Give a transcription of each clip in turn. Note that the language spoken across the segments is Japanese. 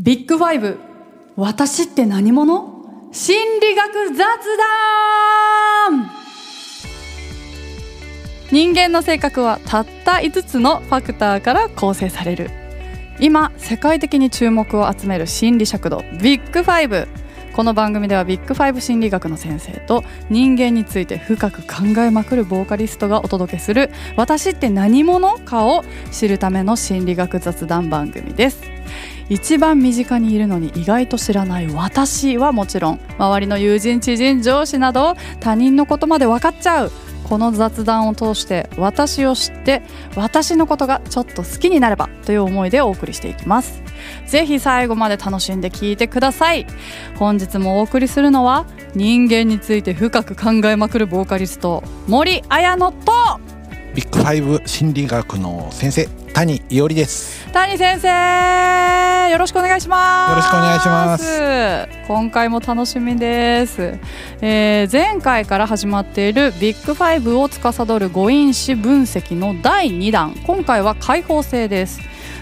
ビッグファイブ私って何者？心理学雑談。人間の性格はたった5つのファクターから構成される。今世界的に注目を集める心理尺度ビッグファイブ。この番組ではビッグファイブ心理学の先生と人間について深く考えまくるボーカリストがお届けする私って何者かを知るための心理学雑談番組です。一番身近にいるのに意外と知らない私はもちろん周りの友人知人上司など他人のことまで分かっちゃう。この雑談を通して私を知って私のことがちょっと好きになればという思いでお送りしていきます。ぜひ最後まで楽しんで聞いてください。本日もお送りするのは人間について深く考えまくるボーカリスト森綾乃とビッグファイブ心理学の先生谷伊織です。谷先生よろしくお願いします。よろしくお願いします。今回も楽しみです、えー前回から始まっているビッグファイブを司る五因子分析の第2弾。今回は開放性です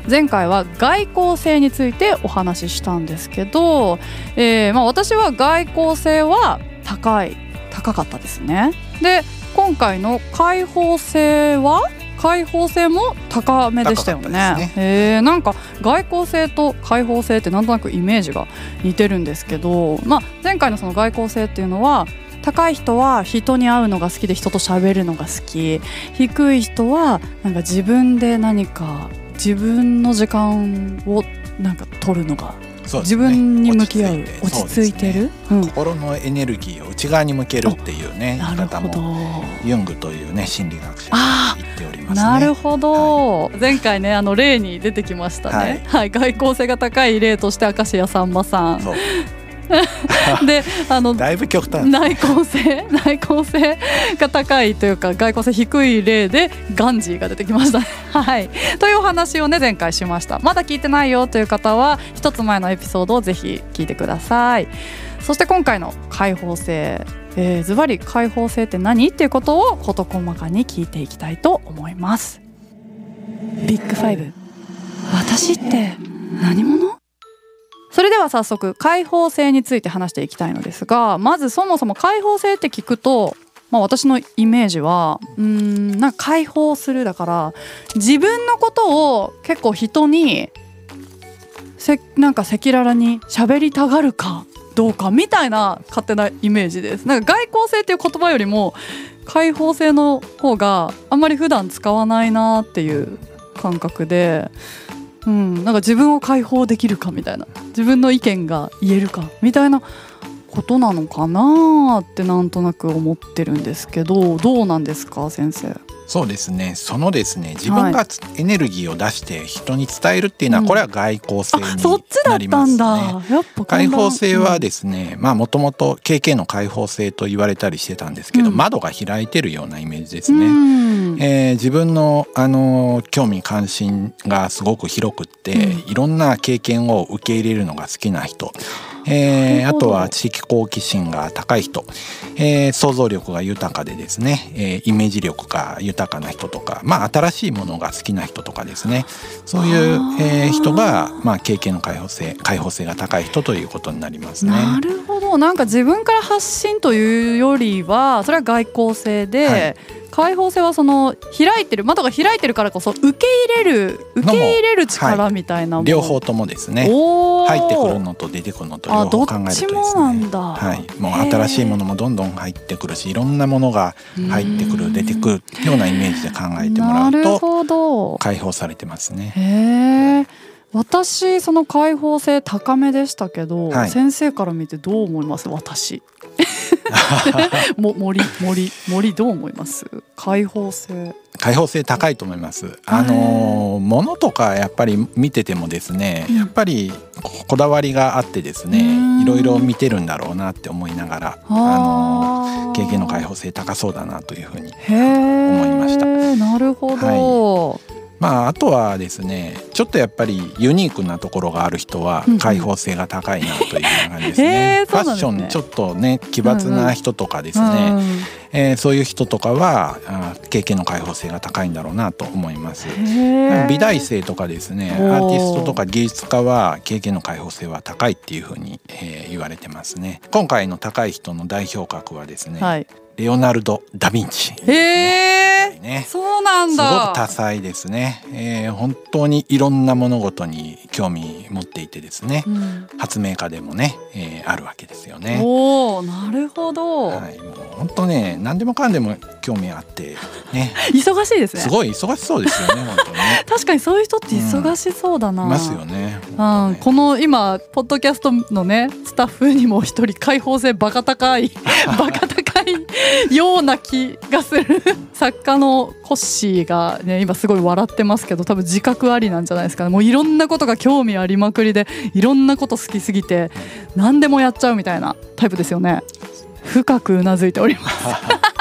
前回は外向性についてお話ししたんですけど、えーまあ、私は外向性は高い高かったですね。で今回の開放性は開放性も高めでしたよね。高かったですえーなんか外交性と開放性ってなんとなくイメージが似てるんですけど、まあ、前回のその外交性っていうのは高い人は人に会うのが好きで人と喋るのが好き。低い人はなんか自分で何か自分の時間をなんか取るのが、ね。分に向き合う落落ち着いてる、うん。心のエネルギーを内側に向けるっていうね言い方もユングというね心理学者あが言っておりますね。なるほど、前回ねあの例に出てきましたね、はい。外交性が高い例として明石家さんまさんであのだいぶ極端。内向性内向性が高いというか外向性低い例でガンジーが出てきました。ね。はい、というお話をね前回しました。まだ聞いてないよという方は一つ前のエピソードをぜひ聞いてください。そして今回の開放性えーズバリ開放性って何っていうことを事細かに聞いていきたいと思います。ビッグファイブ。私って何者？それでは早速開放性について話していきたいのですがまずそもそも開放性って聞くと、まあ、私のイメージはうーんなんか開放するだから自分のことを結構人にせなんか赤裸々に喋りたがるかどうかみたいな勝手なイメージです。なんか外交性っていう言葉よりも開放性の方があんまり普段使わないなっていう感覚でうん、なんか自分を解放できるかみたいな。自分の意見が言えるかみたいなことなのかなってなんとなく思ってるんですけどどうなんですか先生？そうですね。そのですね自分がつエネルギーを出して人に伝えるっていうのは、うん。これは外交性になりますね。開放性はでですね、まあもともと KK の開放性と言われたりしてたんですけど、うん。窓が開いてるようなイメージですうね。ん。えー自分の、あのー興味関心がすごく広くって、うん。いろんな経験を受け入れるのが好きな人、えーあとは知的好奇心が高い人、えー想像力が豊かでですね、えーイメージ力が豊かな人とか、まあ、新しいものが好きな人とかですね。そういうえー人が、まあ、経験の開放性開放性が高い人ということになりますね。なるほど。なんか自分から発信というよりはそれは外交性で、はい開放性はその開いてる窓が開いてるからこそ受け入れる受け入れる力みたいなもの、両方ともですね。入ってくるのと出てくるのと両方考えるとですね。はい、もう新しいものもどんどん入ってくるしいろんなものが入ってくうんる出てくるようなイメージで考えてもらなるうとほど。解放されてますね。へえ私その開放性高めでしたけど、はい。先生から見てどう思います？私 も森森森どう思います？開放性。開放性高いと思います。あのー物とかやっぱり見ててもですね、うん。やっぱりここだわりがあってですうん。ね、いろいろ見てるんだろうなって思いながら、あの経験の開放性高そうだなというふうに。思いました。なるほど、まああとはですねちょっとやっぱりユニークなところがある人はうんうん。開放性が高いなという感じですね。ファッションちょっとね奇抜な人とかですね、うんえーそういう人とかはあー経験の開放性が高いんだろうなと思います。美大生とかですねアーティストとか芸術家は経験の開放性は高いっていうふうに、えー言われてますね。今回の高い人の代表格はですね、はいレオナルド・ダ・ヴィンチ、へえ、ね。そうなんすごだく多彩ですね、えー本当にいろんな物事に興味持っていてですね。うん。発明家でもね、えーあるわけですよね。おおなるほど、はい、もう本当ね何でもかんでも興味あってね。忙しいですね。すごい忙しそうですよね 本当にね。確かにそういう人って忙しそうだな、いますよね。うん、この今ポッドキャストのねスタッフにも一人開放性バカ高い バカ高いような気がする作家のコッシーがね今すごい笑ってますけど多分自覚ありなんじゃないですかね。もういろんなことが興味ありまくりでいろんなこと好きすぎて何でもやっちゃうみたいなタイプですよね。深くうなずいております。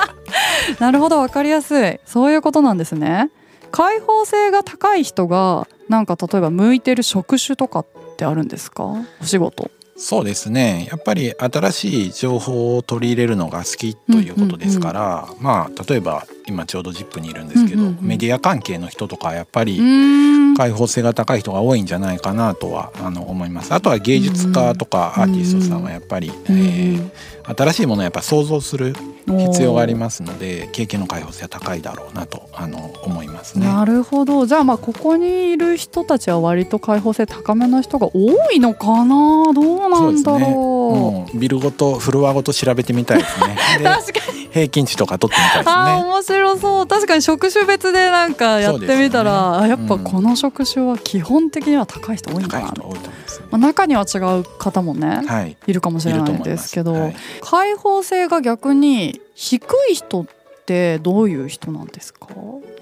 なるほどわかりやすい。そういうことなんですね。開放性が高い人がなんか例えば向いてる職種とかってあるんですか？お仕事。そうですね。やっぱり新しい情報を取り入れるのが好きということですから、まあ例えば今ちょうど ZIP にいるんですけど、うんうんうん。メディア関係の人とかやっぱりん。開放性が高い人が多いんじゃないかなとはあの思います。あとは芸術家とかアーティストさんはやっぱり、えー新しいものをやっぱ想像する必要がありますので経験の開放性は高いだろうなとあの思いますね。なるほど。じゃあまあここにいる人たちは割と開放性高めの人が多いのかな？どうなんだろうもうビルごとフロアごと調べてみたいですね。で確かに。平均値とか取ってみたいですね。面白そう。確かに職種別でなんかやってみたら、あやっぱうん。この職種は基本的には高い人多いんだな、と思いまあ、中には違う方もね、はい。いるかもしれないですけど、はい。開放性が逆に低い人ってどういう人なんですか？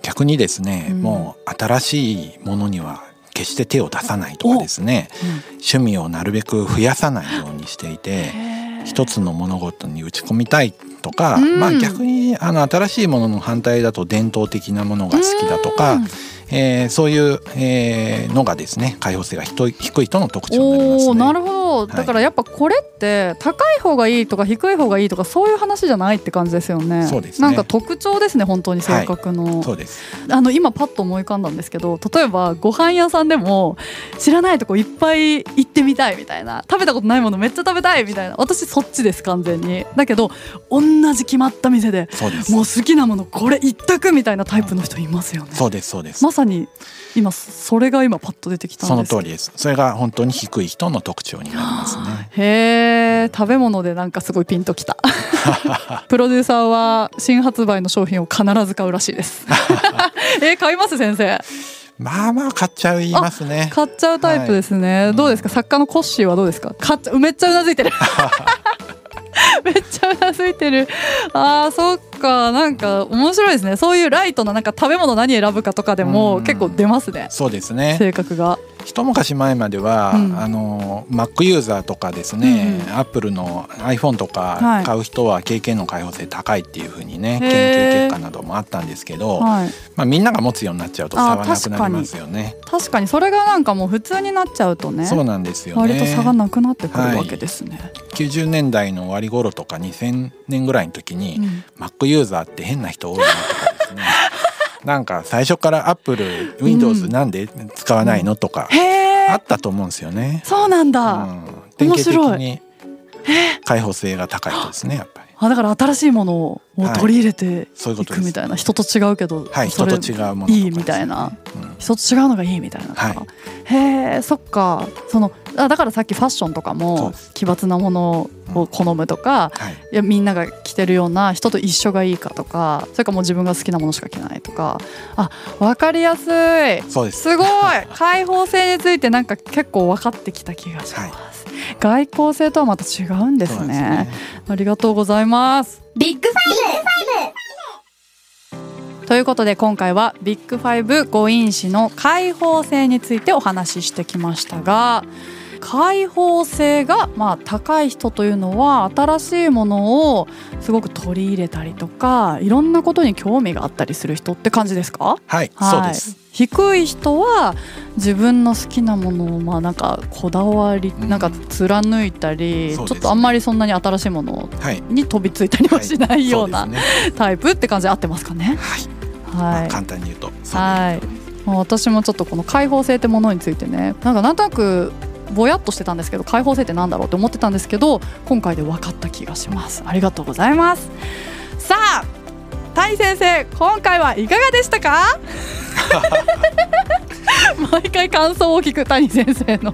逆にですね、うん。もう新しいものには決して手を出さないとかですね趣味をなるべく増やさないようにしていて一つの物事に打ち込みたいとか、うん。まあ逆にあの新しいものの反対だと伝統的なものが好きだとか、えーそういう、えーのがですね開放性が低い低い人の特徴になりますね。なるほど。はい。だからやっぱこれって高い方がいいとか低い方がいいとかそういう話じゃないって感じですよね。そうですね。なんか特徴ですね本当に性格の、そうです。あの今パッと思い浮かんだんですけど例えばご飯屋さんでも知らないとこいっぱい行ってみたいみたいな。食べたことないものめっちゃ食べたいみたいな。私そっちです完全に。だけど同じ決まった店でそうです。もう好きなものこれ一択みたいなタイプの人いますよね。そうですそうです。まさに今それが今パッと出てきたんですその通りです。それが本当に低い人の特徴になりますね。へえ食べ物でなんかすごいピンときた。プロデューサーは新発売の商品を必ず買うらしいです。え買います先生？まあまあ買っちゃいますね。買っちゃうタイプですね、はい。どうですか？作家のコッシーはどうですか？買っちゃめっちゃうなずいてる。めっちゃうなずいてる。あーそっかなんか面白いですね。そういうライトななんか食べ物何選ぶかとかでもうん。結構出ますね。そうですね。性格が一昔前までは、うん。あの Mac ユーザーとかですね、うん Apple の iPhone とはい。か買う人は経験の開放性高いっていうふうにね、研へー。究結果などもあったんですけど、はい。まあ、みんなが持つようになっちゃうとあ差はなくなりますよね。確かに。それがなんかもう普通になっちゃうとねそうなんですよね。割と差がなくなってくるわけですね、90年代の終わり頃とか2000年ぐらいの時に、うん。Mac ユーザーって変な人多いなとかなんか最初から Apple Windows なんで使わないのとかあったと思うんですよね。そうなんだ、うん、典型的面白に開放性が高い人ですねやっぱり。あだから新しいものを取り入れてい。くみたいな、人と違うけど、はい、それ人と違うものいいみたいな。うん。人と違うのがいいみたいなはい。へえそっか。そのあだからさっきファッションとかも奇抜なものを好むとか、はい、いやみんなが着てるような人と一緒がいいかとかそれかもう自分が好きなものしか着ないとかあ分かりやすい。そうです。すごい。開放性についてなんか結構分かってきた気がします、外交性とはまた違うんですね。なんですありがとうございます。ビッグフということで今回はビッグファイブ5因子の開放性についてお話ししてきましたが開放性がまあ高い人というのは新しいものをすごく取り入れたりとかいろんなことに興味があったりする人って感じですか？はい、はい、そうです。低い人は自分の好きなものをまあなんかこだわり、なんか貫いたり、ちょっとあんまりそんなに新しいものに飛びついたりはしないような、タイプって感じで合ってますかね？はい、はい、簡単に言うとはい。私もちょっとこの開放性ってものについてねなんかなんとなくぼやっとしてたんですけど開放性ってなんだろうって思ってたんですけど今回で分かった気がします。ありがとうございます。さあ谷先生今回はいかがでしたか？毎回感想を聞く谷先生の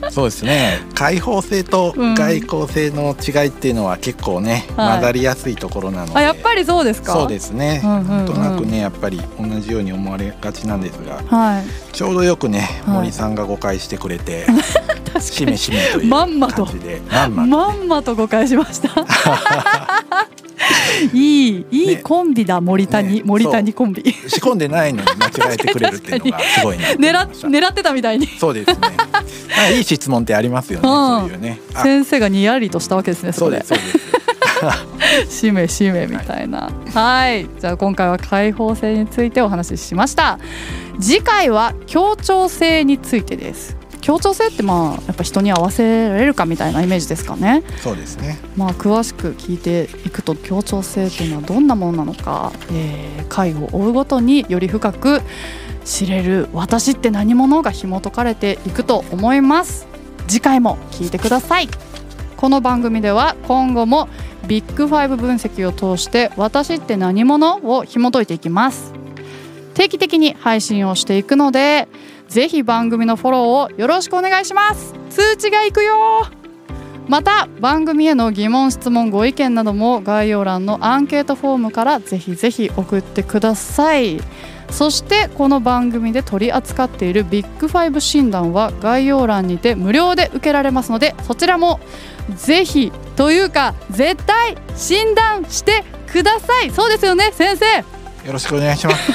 そうですね。開放性と外交性の違いっていうのは結構ね、うん、混ざりやすいところなので、あやっぱりそうですか？そうですね、うんうんうん、なんとなくねやっぱり同じように思われがちなんですが、はい、ちょうどよくね森さんが誤解してくれて、はい、しめしめという感じでまんまとまんまと誤解しました。いいいいコンビだ森谷、ね、森谷コンビ。仕込んでないのに間違えてくれるっていうのがすごいね狙狙ってたみたいに。そうですねいい質問ってありますよね、うん、そういうね。先生がにやりとしたわけですねそうですそうです。しめしめみたいな、はい、はい、じゃあ今回は開放性についてお話ししました。次回は協調性についてです。協調性ってまあやっぱ人に合わせられるかみたいなイメージですかね。そうですね。まあ詳しく聞いていくと協調性っていうのはどんなものなのか、えー、回を追うごとにより深く知れる私って何者が紐解かれていくと思います。次回も聞いてください。この番組では今後もビッグファイブ分析を通して私って何者を紐解いていきます。定期的に配信をしていくのでぜひ番組のフォローをよろしくお願いします通知がいくよまた番組への疑問質問ご意見なども概要欄のアンケートフォームからぜひぜひ送ってください。そしてこの番組で取り扱っているビッグファイブ診断は概要欄にて無料で受けられますのでそちらもぜひというか絶対診断してください。そうですよね先生。よろしくお願いします、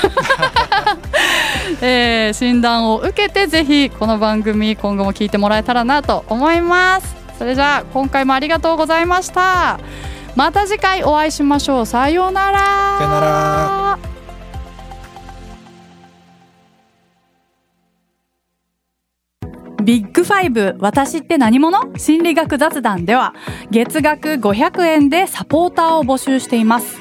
えー、診断を受けてぜひこの番組今後も聞いてもらえたらなと思いますそれじゃあ今回もありがとうございました。また次回お会いしましょう。さようなら。さようなら。ビッグファイブ私って何者？心理学雑談では月額500円でサポーターを募集しています